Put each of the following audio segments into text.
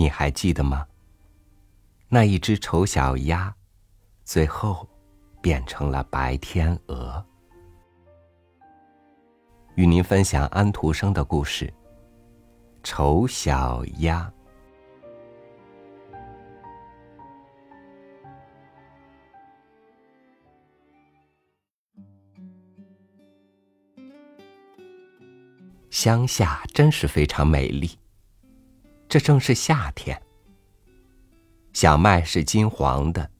你还记得吗？那一只丑小鸭，最后变成了白天鹅。与您分享安徒生的故事《丑小鸭》。乡下真是非常美丽。这正是夏天。小麦是金黄的，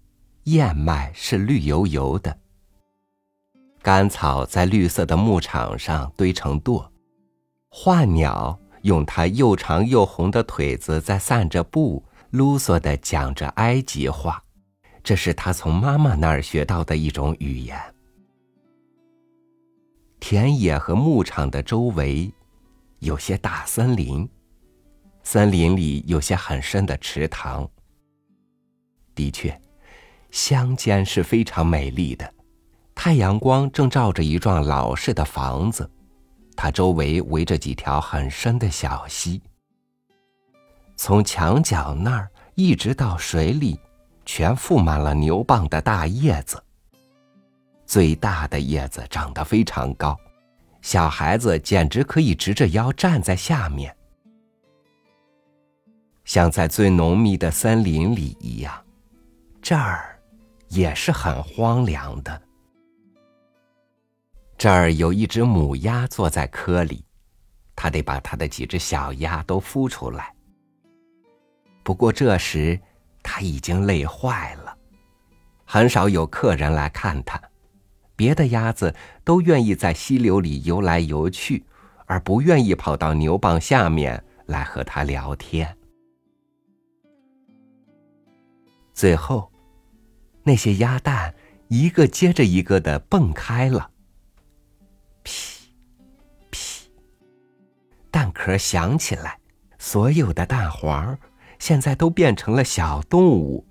燕麦是绿油油的。干草在绿色的牧场上堆成垛，画鸟用它又长又红的腿子在散着步，啰嗦的讲着埃及话，这是他从妈妈那儿学到的一种语言。田野和牧场的周围。有些大森林，森林里有些很深的池塘。的确，乡间是非常美丽的。太阳光正照着一幢老式的房子，它周围围着几条很深的小溪。从墙角那儿一直到水里，全覆满了牛蒡的大叶子。最大的叶子长得非常高。小孩子简直可以直着腰站在下面，像在最浓密的森林里一样。这儿也是很荒凉的。这儿有一只母鸭坐在窠里，它得把它的几只小鸭都孵出来。不过这时它已经累坏了，很少有客人来看它。别的鸭子都愿意在溪流里游来游去，而不愿意跑到牛蒡下面来和它聊天。最后，那些鸭蛋一个接着一个的蹦开了，噼噼，蛋壳响起来，所有的蛋黄现在都变成了小动物，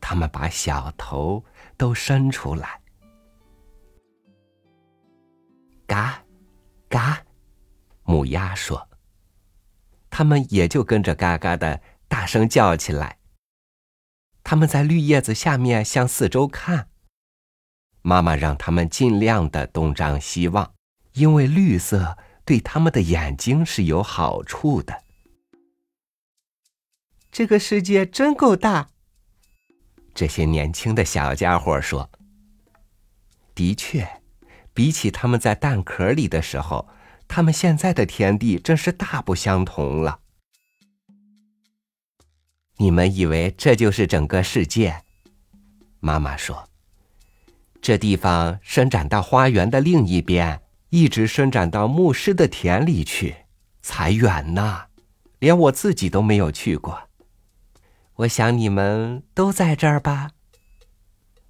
它们把小头都伸出来。嘎，嘎，母鸭说：“它们也就跟着嘎嘎的大声叫起来。他们在绿叶子下面向四周看。妈妈让他们尽量的东张西望，因为绿色对他们的眼睛是有好处的。这个世界真够大。”这些年轻的小家伙说：“的确。”比起他们在蛋壳里的时候，他们现在的天地真是大不相同了。你们以为这就是整个世界？妈妈说：“这地方伸展到花园的另一边，一直伸展到牧师的田里去，才远呢。连我自己都没有去过。我想你们都在这儿吧。”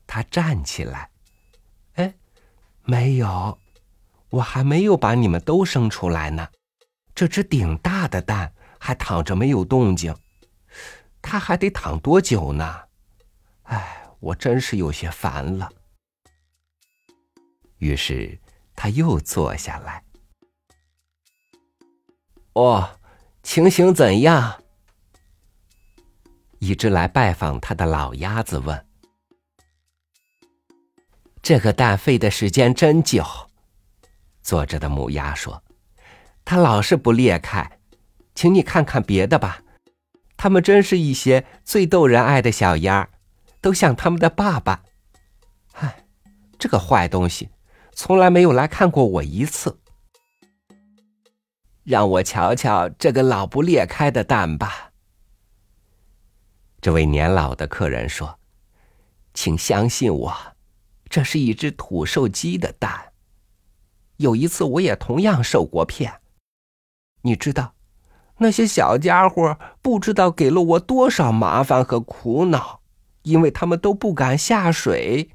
他站起来。哎没有，我还没有把你们都生出来呢。这只顶大的蛋还躺着没有动静，他还得躺多久呢？哎，我真是有些烦了。于是他又坐下来。哦，情形怎样？一只来拜访他的老鸭子问。这个蛋费的时间真久，坐着的母鸭说：“它老是不裂开，请你看看别的吧。他们真是一些最逗人爱的小鸭，都像他们的爸爸。唉，这个坏东西从来没有来看过我一次。让我瞧瞧这个老不裂开的蛋吧。”这位年老的客人说：“请相信我。”这是一只土兽鸡的蛋。有一次，我也同样受过骗。你知道，那些小家伙不知道给了我多少麻烦和苦恼，因为他们都不敢下水。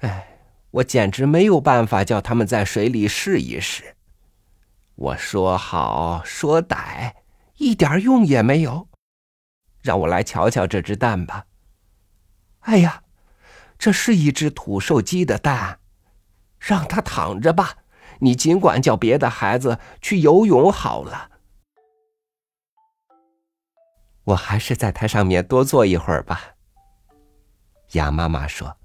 哎，我简直没有办法叫他们在水里试一试。我说好，说歹，一点用也没有。让我来瞧瞧这只蛋吧。哎呀！这是一只土兽鸡的蛋，让它躺着吧。你尽管叫别的孩子去游泳好了。我还是在它上面多坐一会儿吧。”鸭妈妈说：“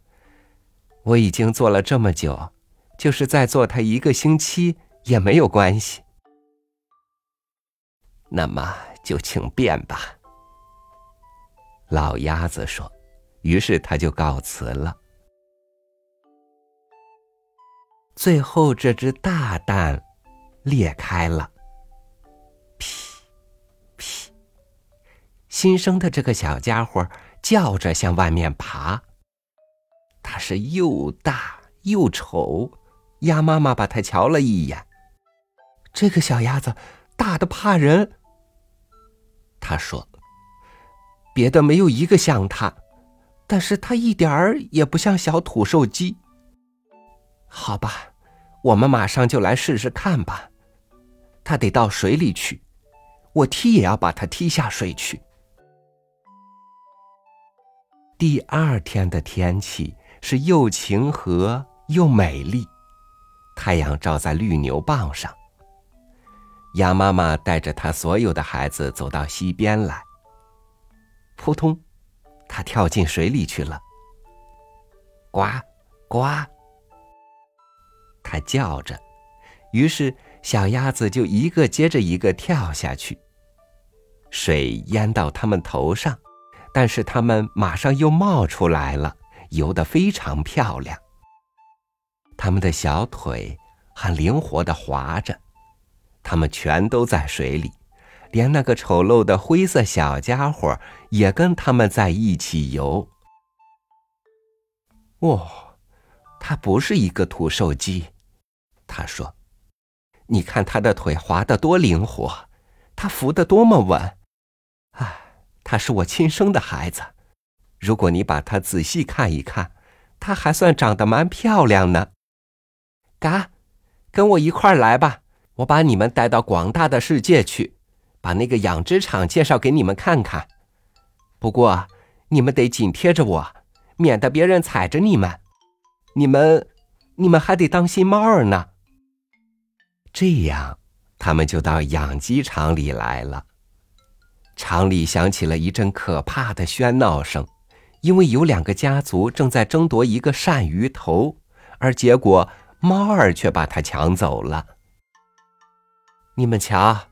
我已经坐了这么久，就是再坐它一个星期也没有关系。”那么就请便吧。”老鸭子说，于是他就告辞了。最后，这只大蛋裂开了，新生的这个小家伙叫着向外面爬。它是又大又丑，鸭妈妈把它瞧了一眼，这个小鸭子大的怕人。他说。别的没有一个像它，但是它一点儿也不像小土兽鸡。好吧，我们马上就来试试看吧。它得到水里去，我踢也要把它踢下水去。第二天的天气是又晴和又美丽，太阳照在绿牛蒡上。鸭妈妈带着它所有的孩子走到溪边来。扑通，它跳进水里去了。呱，呱，它叫着，于是小鸭子就一个接着一个跳下去。水淹到它们头上，但是它们马上又冒出来了，游得非常漂亮。它们的小腿很灵活的划着，它们全都在水里。连那个丑陋的灰色小家伙也跟他们在一起游。哦，它不是一个土兽鸡，他说：“你看它的腿滑得多灵活，它浮得多么稳。他，是我亲生的孩子。如果你把他仔细看一看，他还算长得蛮漂亮呢。嘎，跟我一块儿来吧，我把你们带到广大的世界去。”把那个养殖场介绍给你们看看，不过你们得紧贴着我，免得别人踩着你们。你们，你们还得当心猫儿呢。这样，他们就到养鸡场里来了。场里响起了一阵可怕的喧闹声，因为有两个家族正在争夺一个鳝鱼头，而结果猫儿却把它抢走了。你们瞧。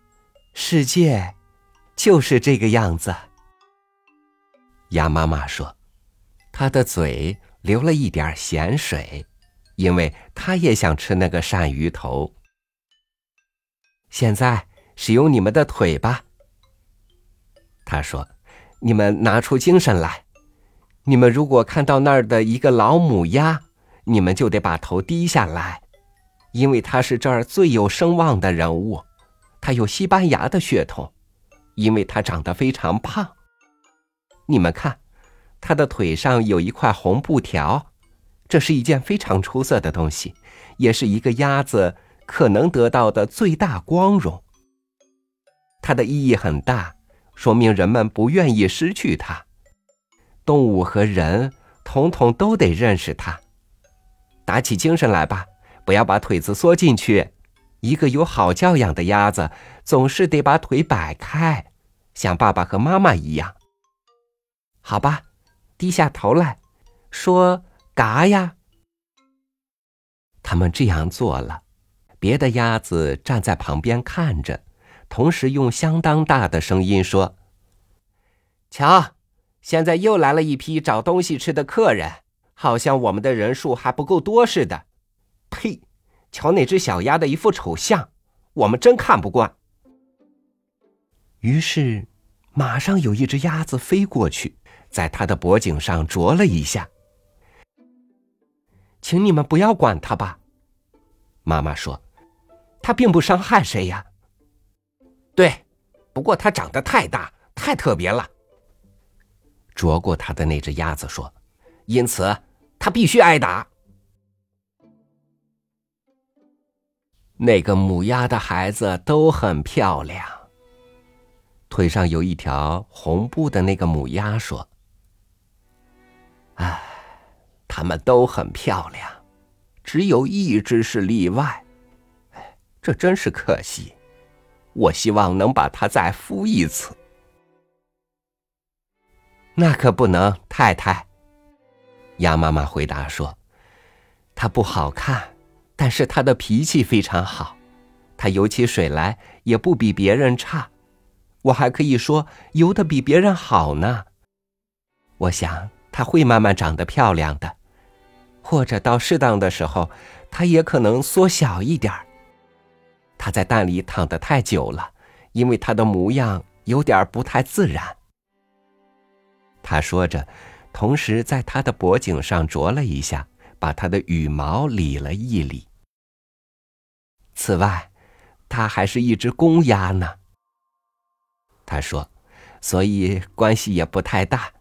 世界就是这个样子。鸭妈妈说：“它的嘴流了一点咸水，因为它也想吃那个鳝鱼头。”现在使用你们的腿吧。他说：“你们拿出精神来。你们如果看到那儿的一个老母鸭，你们就得把头低下来，因为它是这儿最有声望的人物。”他有西班牙的血统，因为他长得非常胖。你们看，他的腿上有一块红布条，这是一件非常出色的东西，也是一个鸭子可能得到的最大光荣。它的意义很大，说明人们不愿意失去它。动物和人统统都得认识它。打起精神来吧，不要把腿子缩进去。一个有好教养的鸭子，总是得把腿摆开，像爸爸和妈妈一样。好吧，低下头来，说“嘎呀”。他们这样做了，别的鸭子站在旁边看着，同时用相当大的声音说：“瞧，现在又来了一批找东西吃的客人，好像我们的人数还不够多似的。”呸！瞧那只小鸭的一副丑相，我们真看不惯。于是，马上有一只鸭子飞过去，在它的脖颈上啄了一下。请你们不要管它吧，妈妈说，它并不伤害谁呀。对，不过它长得太大，太特别了。啄过它的那只鸭子说，因此它必须挨打。那个母鸭的孩子都很漂亮。腿上有一条红布的那个母鸭说：“哎，它们都很漂亮，只有一只是例外。哎，这真是可惜。我希望能把它再孵一次。”那可不能，太太。鸭妈妈回答说：“它不好看，但是它的脾气非常好，它游起水来也不比别人差，我还可以说游的比别人好呢。我想它会慢慢长得漂亮的，或者到适当的时候，它也可能缩小一点儿。他在蛋里躺得太久了，因为他的模样有点不太自然。”他说着，同时在他的脖颈上啄了一下，把他的羽毛理了一理。此外，他还是一只公鸭呢。他说：“所以关系也不太大。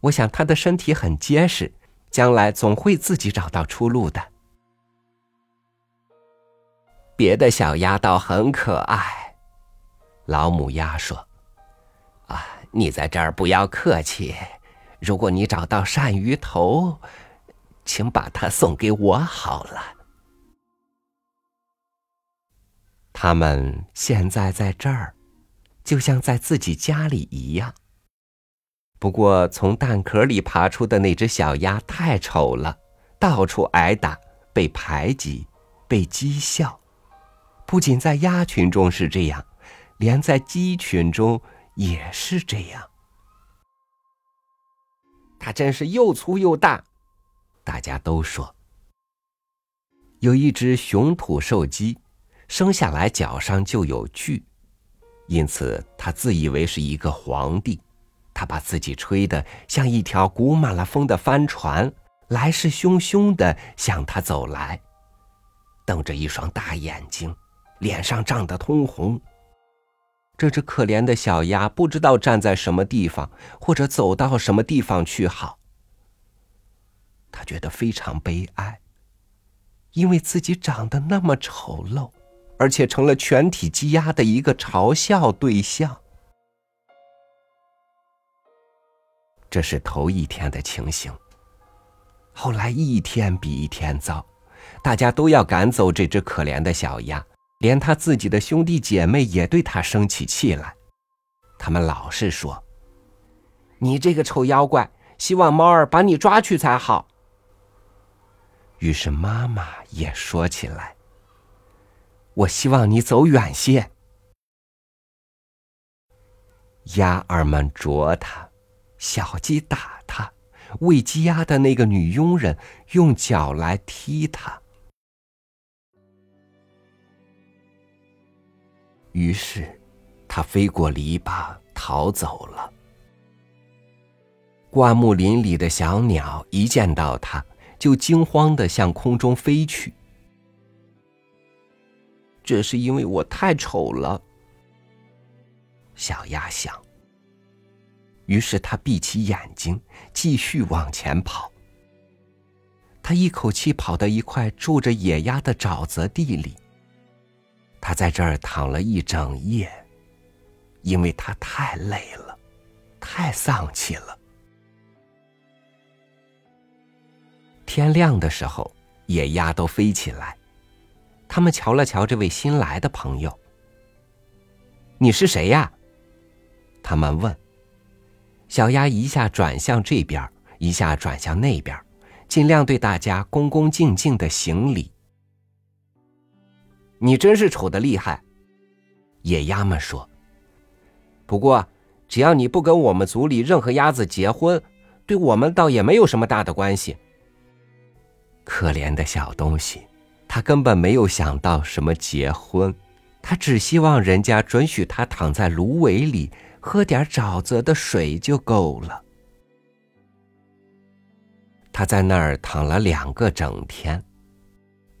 我想他的身体很结实，将来总会自己找到出路的。”别的小鸭倒很可爱，老母鸭说：“啊。”你在这儿不要客气。如果你找到鳝鱼头，请把它送给我好了。他们现在在这儿，就像在自己家里一样。不过，从蛋壳里爬出的那只小鸭太丑了，到处挨打，被排挤，被讥笑。不仅在鸭群中是这样，连在鸡群中。也是这样，它真是又粗又大。大家都说，有一只雄土兽鸡，生下来脚上就有锯，因此他自以为是一个皇帝。他把自己吹得像一条鼓满了风的帆船，来势汹汹的向他走来，瞪着一双大眼睛，脸上涨得通红。这只可怜的小鸭不知道站在什么地方，或者走到什么地方去好。他觉得非常悲哀，因为自己长得那么丑陋，而且成了全体鸡鸭的一个嘲笑对象。这是头一天的情形。后来一天比一天糟，大家都要赶走这只可怜的小鸭。连他自己的兄弟姐妹也对他生起气来，他们老是说：“你这个丑妖怪，希望猫儿把你抓去才好。”于是妈妈也说起来：“我希望你走远些。”鸭儿们啄他，小鸡打它，喂鸡鸭的那个女佣人用脚来踢它。于是，他飞过篱笆逃走了。灌木林里的小鸟一见到他，就惊慌的向空中飞去。这是因为我太丑了，小鸭想。于是他闭起眼睛，继续往前跑。他一口气跑到一块住着野鸭的沼泽地里。他在这儿躺了一整夜，因为他太累了，太丧气了。天亮的时候，野鸭都飞起来，他们瞧了瞧这位新来的朋友。你是谁呀？他们问。小鸭一下转向这边，一下转向那边，尽量对大家恭恭敬敬的行礼。你真是丑的厉害，野鸭们说。不过，只要你不跟我们族里任何鸭子结婚，对我们倒也没有什么大的关系。可怜的小东西，他根本没有想到什么结婚，他只希望人家准许他躺在芦苇里喝点沼泽的水就够了。他在那儿躺了两个整天，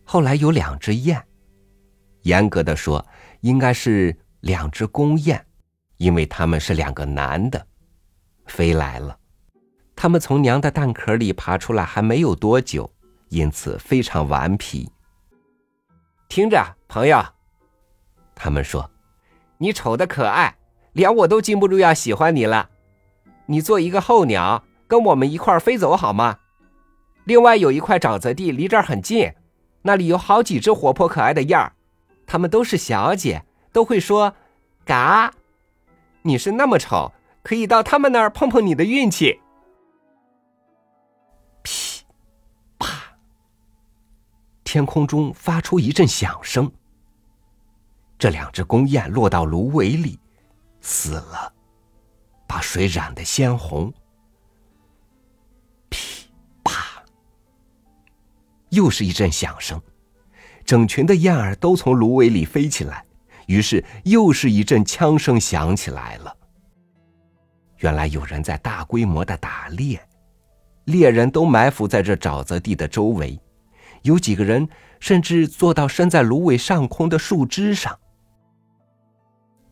后来有两只雁。严格的说，应该是两只公雁，因为他们是两个男的，飞来了。他们从娘的蛋壳里爬出来还没有多久，因此非常顽皮。听着，朋友，他们说：“你丑的可爱，连我都禁不住要喜欢你了。你做一个候鸟，跟我们一块飞走好吗？另外有一块沼泽地离这儿很近，那里有好几只活泼可爱的燕儿。”她们都是小姐，都会说“嘎”。你是那么丑，可以到他们那儿碰碰你的运气。噼，啪，天空中发出一阵响声。这两只公雁落到芦苇里，死了，把水染得鲜红。噼啪，又是一阵响声，整群的燕儿都从芦苇里飞起来，于是又是一阵枪声响起来了。原来有人在大规模的打猎，猎人都埋伏在这沼泽地的周围，有几个人甚至坐到伸在芦苇上空的树枝上。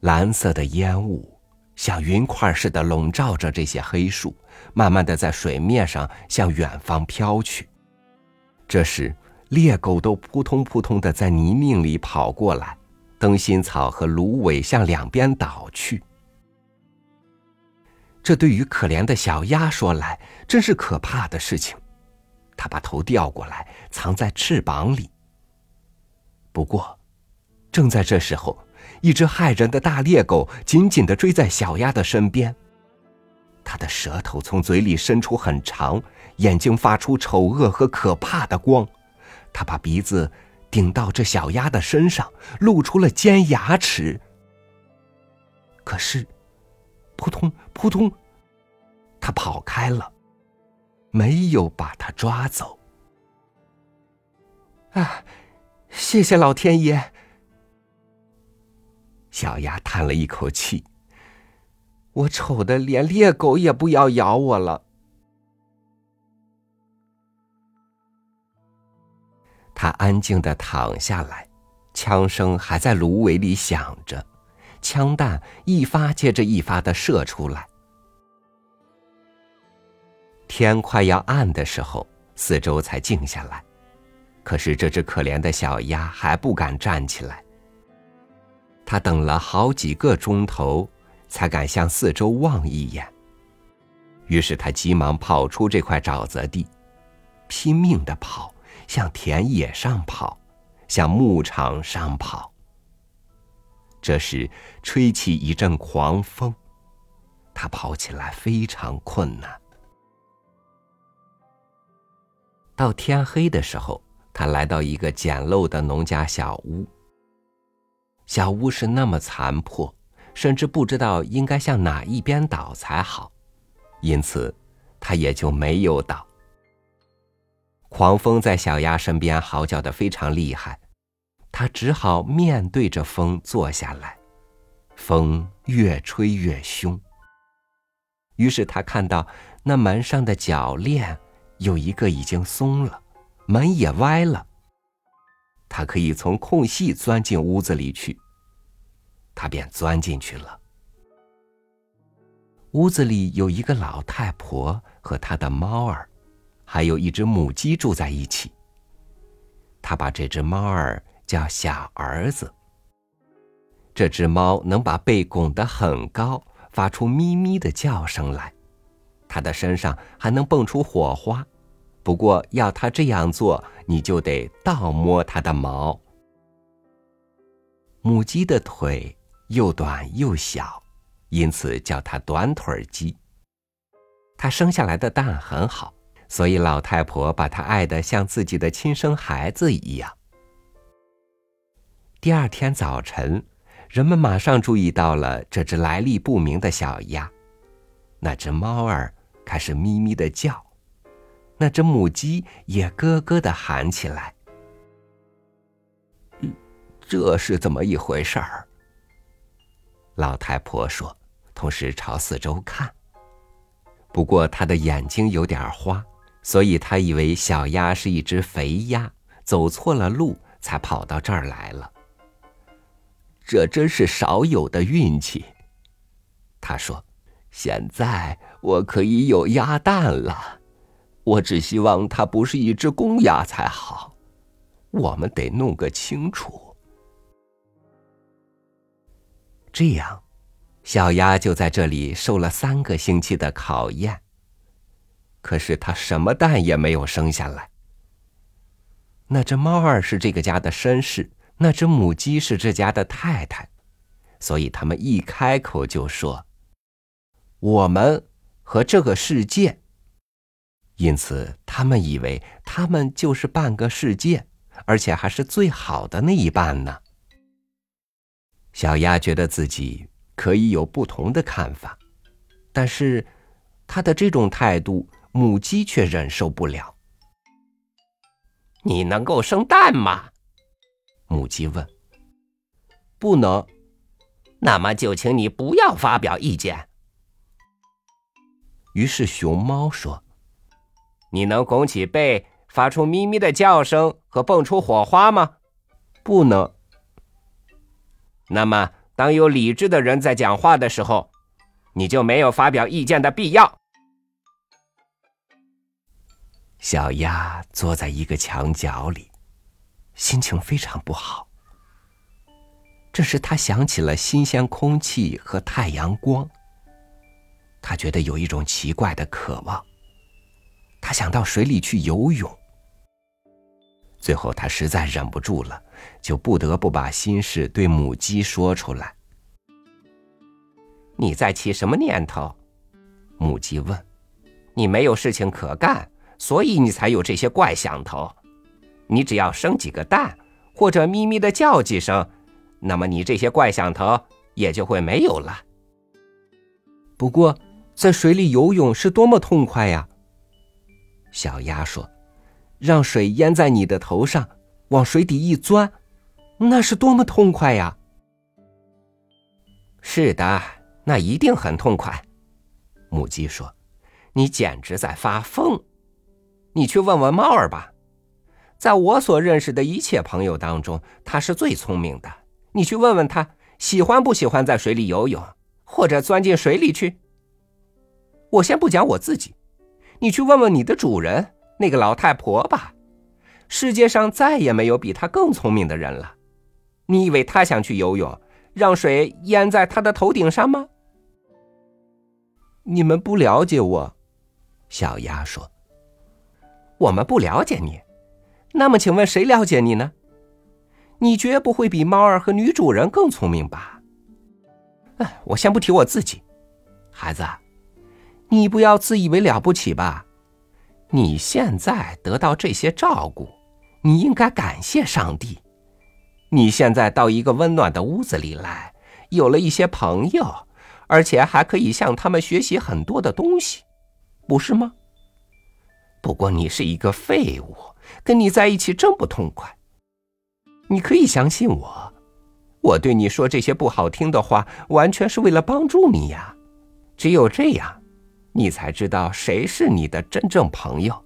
蓝色的烟雾像云块似的笼罩着这些黑树，慢慢的在水面上向远方飘去。这时，猎狗都扑通扑通的在泥泞里跑过来，灯芯草和芦苇向两边倒去。这对于可怜的小鸭说来，真是可怕的事情。它把头掉过来，藏在翅膀里。不过，正在这时候。一只害人的大猎狗紧紧的追在小鸭的身边，它的舌头从嘴里伸出很长，眼睛发出丑恶和可怕的光，他把鼻子顶到这小鸭的身上，露出了尖牙齿。可是，扑通扑通，它跑开了，没有把它抓走。啊，谢谢老天爷！小鸭叹了一口气：“我丑的连猎狗也不要咬我了。”他安静的躺下来，枪声还在芦苇里响着，枪弹一发接着一发的射出来。天快要暗的时候，四周才静下来，可是这只可怜的小鸭还不敢站起来。他等了好几个钟头，才敢向四周望一眼。于是他急忙跑出这块沼泽地，拼命的跑，向田野上跑，向牧场上跑。这时吹起一阵狂风，他跑起来非常困难。到天黑的时候，他来到一个简陋的农家小屋。小屋是那么残破，甚至不知道应该向哪一边倒才好，因此他也就没有倒。狂风在小鸭身边嚎叫的非常厉害，它只好面对着风坐下来。风越吹越凶。于是他看到那门上的铰链有一个已经松了，门也歪了。他可以从空隙钻进屋子里去，他便钻进去了。屋子里有一个老太婆和她的猫儿，还有一只母鸡住在一起。他把这只猫儿叫小儿子。这只猫能把背拱得很高，发出咪咪的叫声来，它的身上还能蹦出火花。不过要它这样做，你就得倒摸它的毛。母鸡的腿又短又小，因此叫它短腿鸡。它生下来的蛋很好，所以老太婆把它爱得像自己的亲生孩子一样。第二天早晨，人们马上注意到了这只来历不明的小鸭，那只猫儿开始咪咪的叫。那只母鸡也咯咯的喊起来。这是怎么一回事儿？老太婆说，同时朝四周看。不过她的眼睛有点花，所以他以为小鸭是一只肥鸭，走错了路才跑到这儿来了。这真是少有的运气。他说：“现在我可以有鸭蛋了。”我只希望它不是一只公鸭才好，我们得弄个清楚。这样，小鸭就在这里受了三个星期的考验。可是它什么蛋也没有生下来。那只猫儿是这个家的绅士，那只母鸡是这家的太太，所以他们一开口就说：“我们和这个世界。”因此他们以为他们就是半个世界，而且还是最好的那一半呢。小鸭觉得自己可以有不同的看法，但是他的这种态度，母鸡却忍受不了。你能够生蛋吗？母鸡问。不能。那么就请你不要发表意见。于是熊猫说：“你能拱起背，发出咪咪的叫声和蹦出火花吗？不能。那么，当有理智的人在讲话的时候，你就没有发表意见的必要。”小鸭坐在一个墙角里，心情非常不好。这时，他想起了新鲜空气和太阳光。他觉得有一种奇怪的渴望。他想到水里去游泳。最后，他实在忍不住了，就不得不把心事对母鸡说出来。你在起什么念头？母鸡问。你没有事情可干，所以你才有这些怪想头。你只要生几个蛋，或者咪咪的叫几声。那么你这些怪想头也就会没有了。不过，在水里游泳是多么痛快呀！小鸭说：“让水淹在你的头上，往水底一钻，那是多么痛快呀！”是的，那一定很痛快。母鸡说：“你简直在发疯！你去问问猫儿吧，在我所认识的一切朋友当中，它是最聪明的。”你去问问他喜欢不喜欢在水里游泳，或者钻进水里去。我先不讲我自己，你去问问你的主人那个老太婆吧。世界上再也没有比她更聪明的人了。你以为她想去游泳，让水淹在她的头顶上吗？你们不了解我，小鸭说。我们不了解你，那么请问谁了解你呢？你绝不会比猫儿和女主人更聪明吧？哎，我先不提我自己，孩子，你不要自以为了不起吧？你现在得到这些照顾，你应该感谢上帝。你现在到一个温暖的屋子里来，有了一些朋友，而且还可以向他们学习很多的东西，不是吗？不过你是一个废物，跟你在一起真不痛快。你可以相信我，我对你说这些不好听的话，完全是为了帮助你呀。只有这样，你才知道谁是你的真正朋友。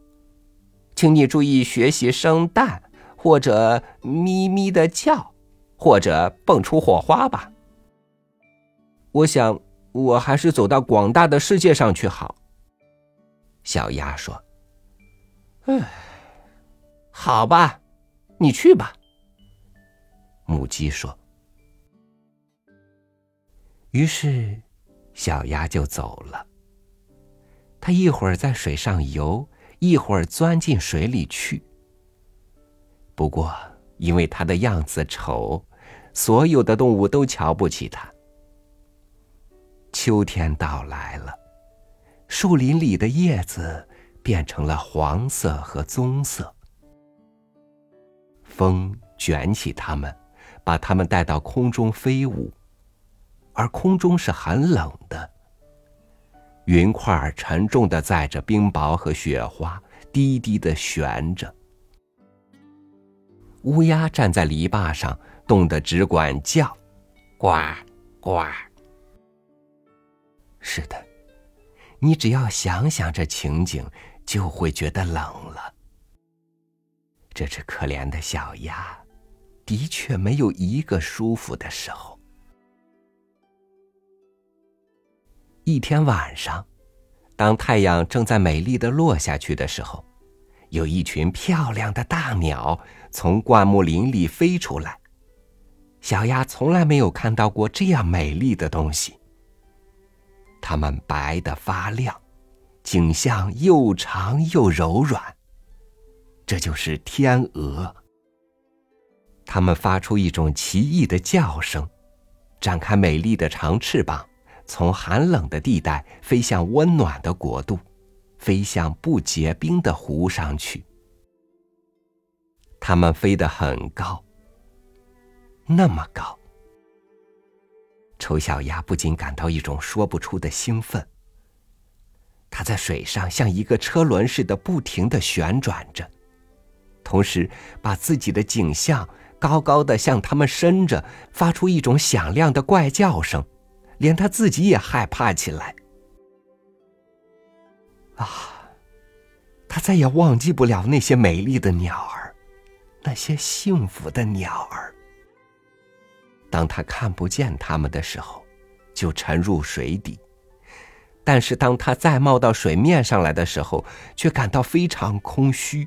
请你注意学习生蛋，或者咪咪的叫，或者蹦出火花吧。我想，我还是走到广大的世界上去好。小鸭说：“唉，好吧，你去吧。”母鸡说：“于是，小鸭就走了。它一会儿在水上游，一会儿钻进水里去。不过，因为它的样子丑，所有的动物都瞧不起它。秋天到来了，树林里的叶子变成了黄色和棕色，风卷起它们。”把它们带到空中飞舞，而空中是很冷的。云块沉重的载着冰雹和雪花，低低的悬着。乌鸦站在篱笆上，冻得只管叫，呱呱。是的，你只要想想这情景，就会觉得冷了。这只可怜的小鸭。的确没有一个舒服的时候。一天晚上，当太阳正在美丽的落下去的时候，有一群漂亮的大鸟从灌木林里飞出来。小鸭从来没有看到过这样美丽的东西。它们白的发亮，颈项又长又柔软。这就是天鹅。它们发出一种奇异的叫声，展开美丽的长翅膀，从寒冷的地带飞向温暖的国度，飞向不结冰的湖上去。它们飞得很高，那么高。丑小鸭不禁感到一种说不出的兴奋。它在水上像一个车轮似的不停的旋转着，同时把自己的颈项高高的向它们伸着，发出一种响亮的怪叫声，连它自己也害怕起来。啊，他再也忘记不了那些美丽的鸟儿，那些幸福的鸟儿。当他看不见它们的时候，就沉入水底；但是当他再冒到水面上来的时候，却感到非常空虚。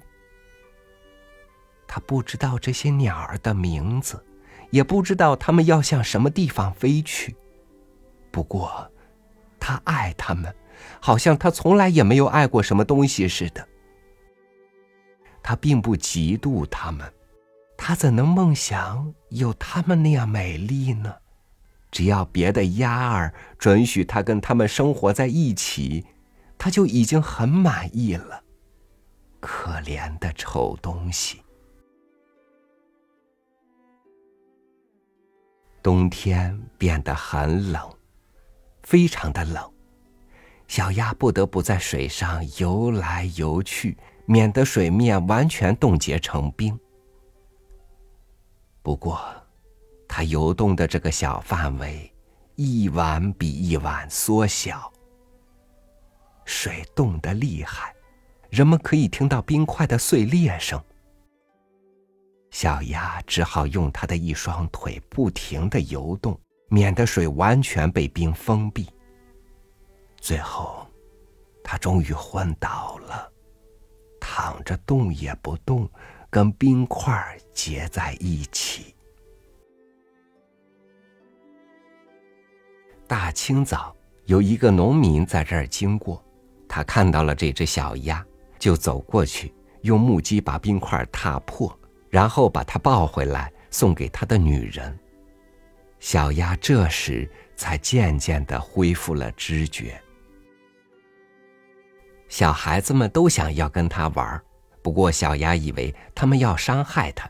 他不知道这些鸟儿的名字，也不知道它们要向什么地方飞去。不过，他爱它们。好像他从来也没有爱过什么东西似的。他并不嫉妒他们，他怎能梦想有他们那样美丽呢？只要别的鸭儿准许它跟他们生活在一起，它就已经很满意了。可怜的丑东西！冬天变得很冷，非常的冷。小鸭不得不在水上游来游去，免得水面完全冻结成冰。不过，它游动的这个小范围，一晚比一晚缩小。水冻得厉害，人们可以听到冰块的碎裂声。小鸭只好用它的一双腿不停的游动，免得水完全被冰封闭。最后，他终于昏倒了，躺着动也不动，跟冰块结在一起。大清早，有一个农民在这儿经过，他看到了这只小鸭，就走过去，用木屐把冰块踏破，然后把它抱回来送给他的女人。小鸭这时才渐渐的恢复了知觉。小孩子们都想要跟他玩，不过小鸭以为他们要伤害它，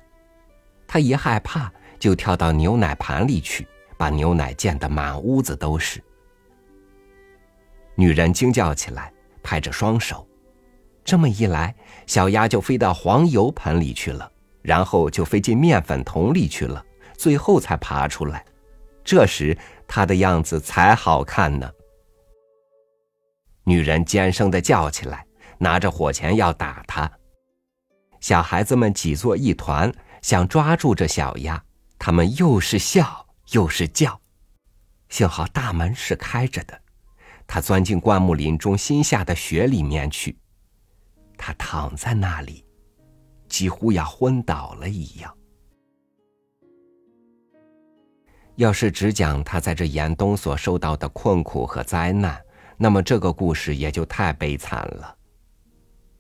它一害怕就跳到牛奶盘里去，把牛奶溅得满屋子都是。女人惊叫起来，拍着双手，这么一来，小鸭就飞到黄油盆里去了，然后就飞进面粉桶里去了，最后才爬出来。这时，它的样子才好看呢。女人尖声的叫起来，拿着火钳要打他。小孩子们挤作一团，想抓住这小鸭，他们又是笑又是叫。幸好大门是开着的，他钻进灌木林中新下的雪里面去。他躺在那里，几乎要昏倒了一样。要是只讲他在这严冬所受到的困苦和灾难。那么这个故事也就太悲惨了。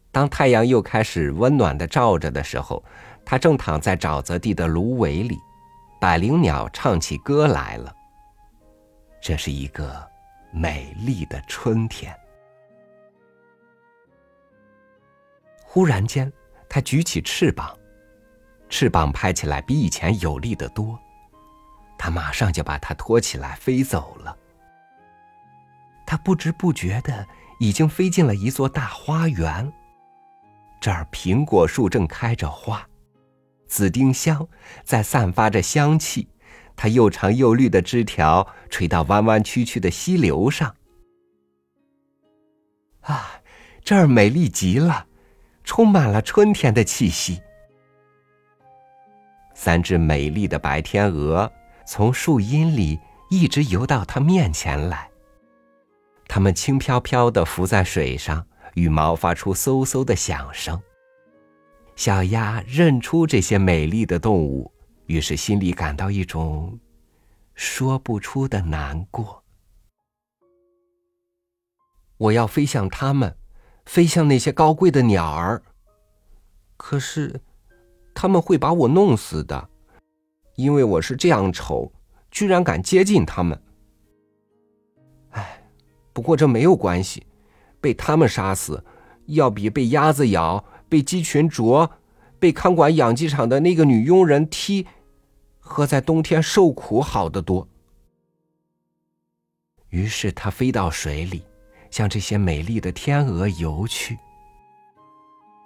当太阳又开始温暖的照着的时候，他正躺在沼泽地的芦苇里，百灵鸟唱起歌来了。这是一个美丽的春天。忽然间，它举起翅膀，翅膀拍起来比以前有力得多，它马上就把它托起来飞走了。他不知不觉的已经飞进了一座大花园。这儿苹果树正开着花，紫丁香在散发着香气，它又长又绿的枝条垂到弯弯曲曲的溪流上。啊，这儿美丽极了，充满了春天的气息。三只美丽的白天鹅从树荫里一直游到他面前来。它们轻飘飘的浮在水上，羽毛发出嗖嗖的响声。小鸭认出这些美丽的动物，于是心里感到一种说不出的难过。我要飞向它们，飞向那些高贵的鸟儿。可是，他们会把我弄死的，因为我是这样丑，居然敢接近他们。不过这没有关系，被他们杀死要比被鸭子咬、被鸡群啄、被看管养鸡场的那个女佣人踢和在冬天受苦好得多。于是他飞到水里，向这些美丽的天鹅游去。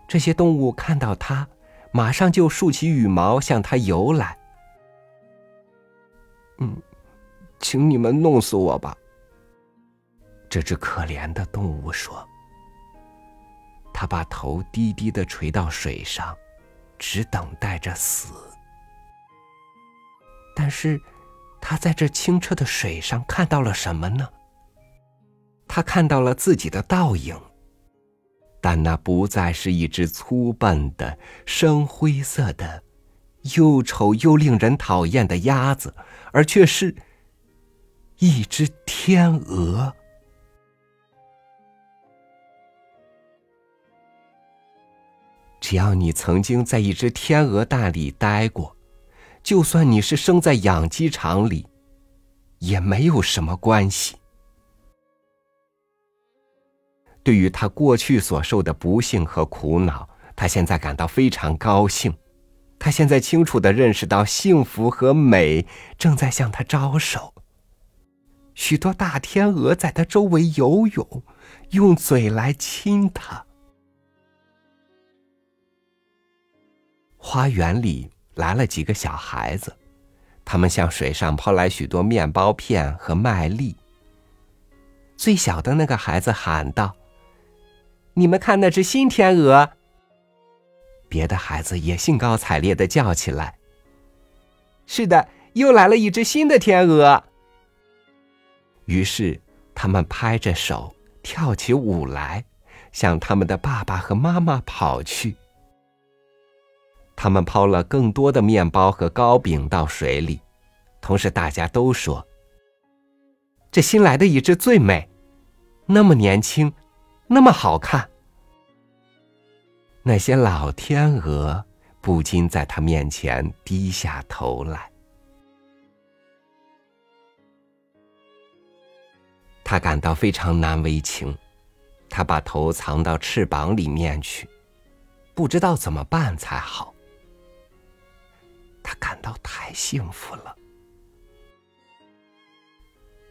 这些动物看到他，马上就竖起羽毛向他游来。嗯，请你们弄死我吧。这只可怜的动物说：“他把头低低的垂到水上，只等待着死。但是，他在这清澈的水上看到了什么呢？他看到了自己的倒影，但那不再是一只粗笨的、深灰色的、又丑又令人讨厌的鸭子，而却是一只天鹅。”只要你曾经在一只天鹅蛋里待过，就算你是生在养鸡场里，也没有什么关系。对于他过去所受的不幸和苦恼，他现在感到非常高兴。他现在清楚的认识到，幸福和美正在向他招手。许多大天鹅在他周围游泳，用嘴来亲他。花园里来了几个小孩子，他们向水上抛来许多面包片和麦粒。最小的那个孩子喊道：“你们看那只新天鹅！”别的孩子也兴高采烈的叫起来：“是的，又来了一只新的天鹅！”于是他们拍着手，跳起舞来，向他们的爸爸和妈妈跑去。他们抛了更多的面包和糕饼到水里，同时大家都说：“这新来的一只最美，那么年轻，那么好看。”那些老天鹅不禁在他面前低下头来。他感到非常难为情，他把头藏到翅膀里面去，不知道怎么办才好。他感到太幸福了，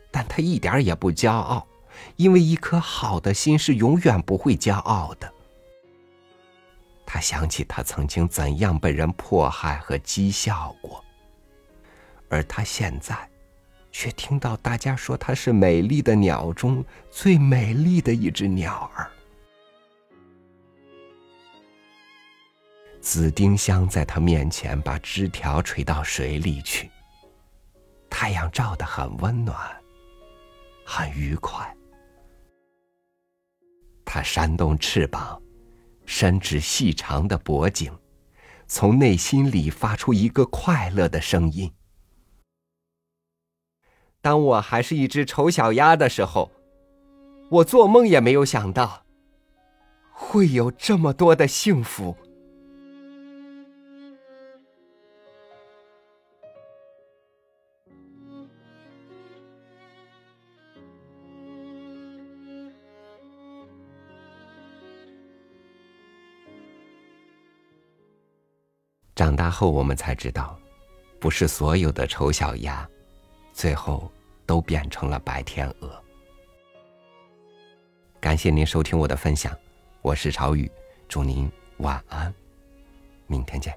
但他一点也不骄傲，因为一颗好的心是永远不会骄傲的。他想起他曾经怎样被人迫害和讥笑过，而他现在却听到大家说他是美丽的鸟中最美丽的一只鸟儿。紫丁香在他面前把枝条垂到水里去。太阳照得很温暖，很愉快。他扇动翅膀，伸直细长的脖颈，从内心里发出一个快乐的声音。当我还是一只丑小鸭的时候，我做梦也没有想到，会有这么多的幸福。长大后，我们才知道，不是所有的丑小鸭，最后都变成了白天鹅。感谢您收听我的分享，我是朝雨，祝您晚安，明天见。